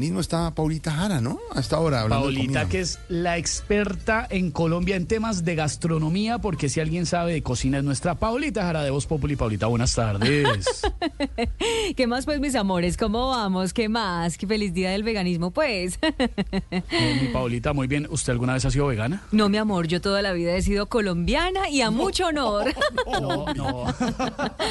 Mismo está Paulita Jara, ¿no? A esta hora hablando de Paulita, que es la experta en Colombia en temas de gastronomía, porque si alguien sabe de cocina es nuestra Paulita Jara de Voz Populi. Paulita, buenas tardes. ¿Qué más, pues, mis amores? ¿Cómo vamos? ¿Qué más? ¿Qué feliz día del veganismo, pues? Eh, mi Paulita, muy bien. ¿Usted alguna vez ha sido vegana? No, mi amor, yo toda la vida he sido colombiana y a mucho honor. No, no.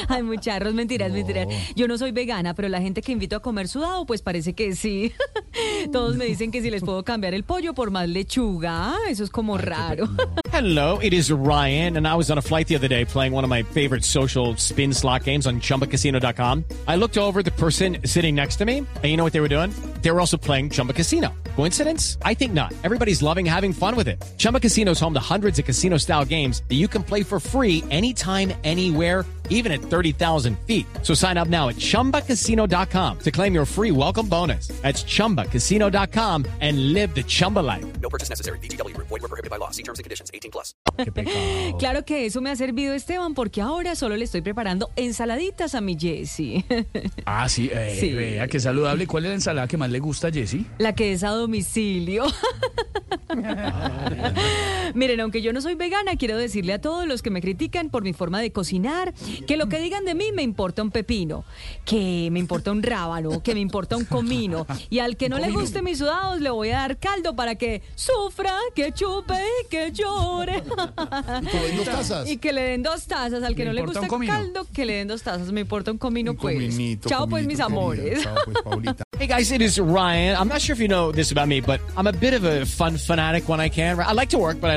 Ay, muchachos, mentiras, mentiras. Yo no soy vegana, pero la gente que invito a comer sudado, pues parece que sí. Todos me dicen que si les puedo cambiar el pollo por más lechuga. Eso es como raro. Hello, it is Ryan, and I was on a flight the other day playing one of my favorite social spin slot games on chumbacasino.com. I looked over the person sitting next to me, and you know what they were doing? They were also playing Chumba Casino. Coincidence? I think not. Everybody's loving having fun with it. Chumba Casino is home to hundreds of casino style games that you can play for free anytime, anywhere even at 30,000 feet. So sign up now at ChumbaCasino.com to claim your free welcome bonus. That's ChumbaCasino.com and live the Chumba life. No purchase necessary. VGW Group. Void were prohibited by law. See terms and conditions. 18 plus. Claro que eso me ha servido, Esteban, porque ahora solo le estoy preparando ensaladitas a mi Jessi. Ah, sí, eh, Sí. vea, qué saludable. ¿Cuál es la ensalada que más le gusta a Jessi? La que es a domicilio. Miren, aunque yo no soy vegana, quiero decirle a todos los que me critican por mi forma de cocinar que lo que digan de mí me importa un pepino, que me importa un rábano, que me importa un comino. Y al que no le guste mis sudados, le voy a dar caldo para que sufra, que chupe y que llore. Y que den dos tazas. Y que le den dos tazas. Al que ¿Le no le gusta comino? caldo, que le den dos tazas. Me importa un comino, pues. Chao, pues, mis amores. Chao, pues. Hey guys, it is Ryan. I'm not sure if you know this about me, but I'm a bit of a fun fanatic when I can. I like to work, but I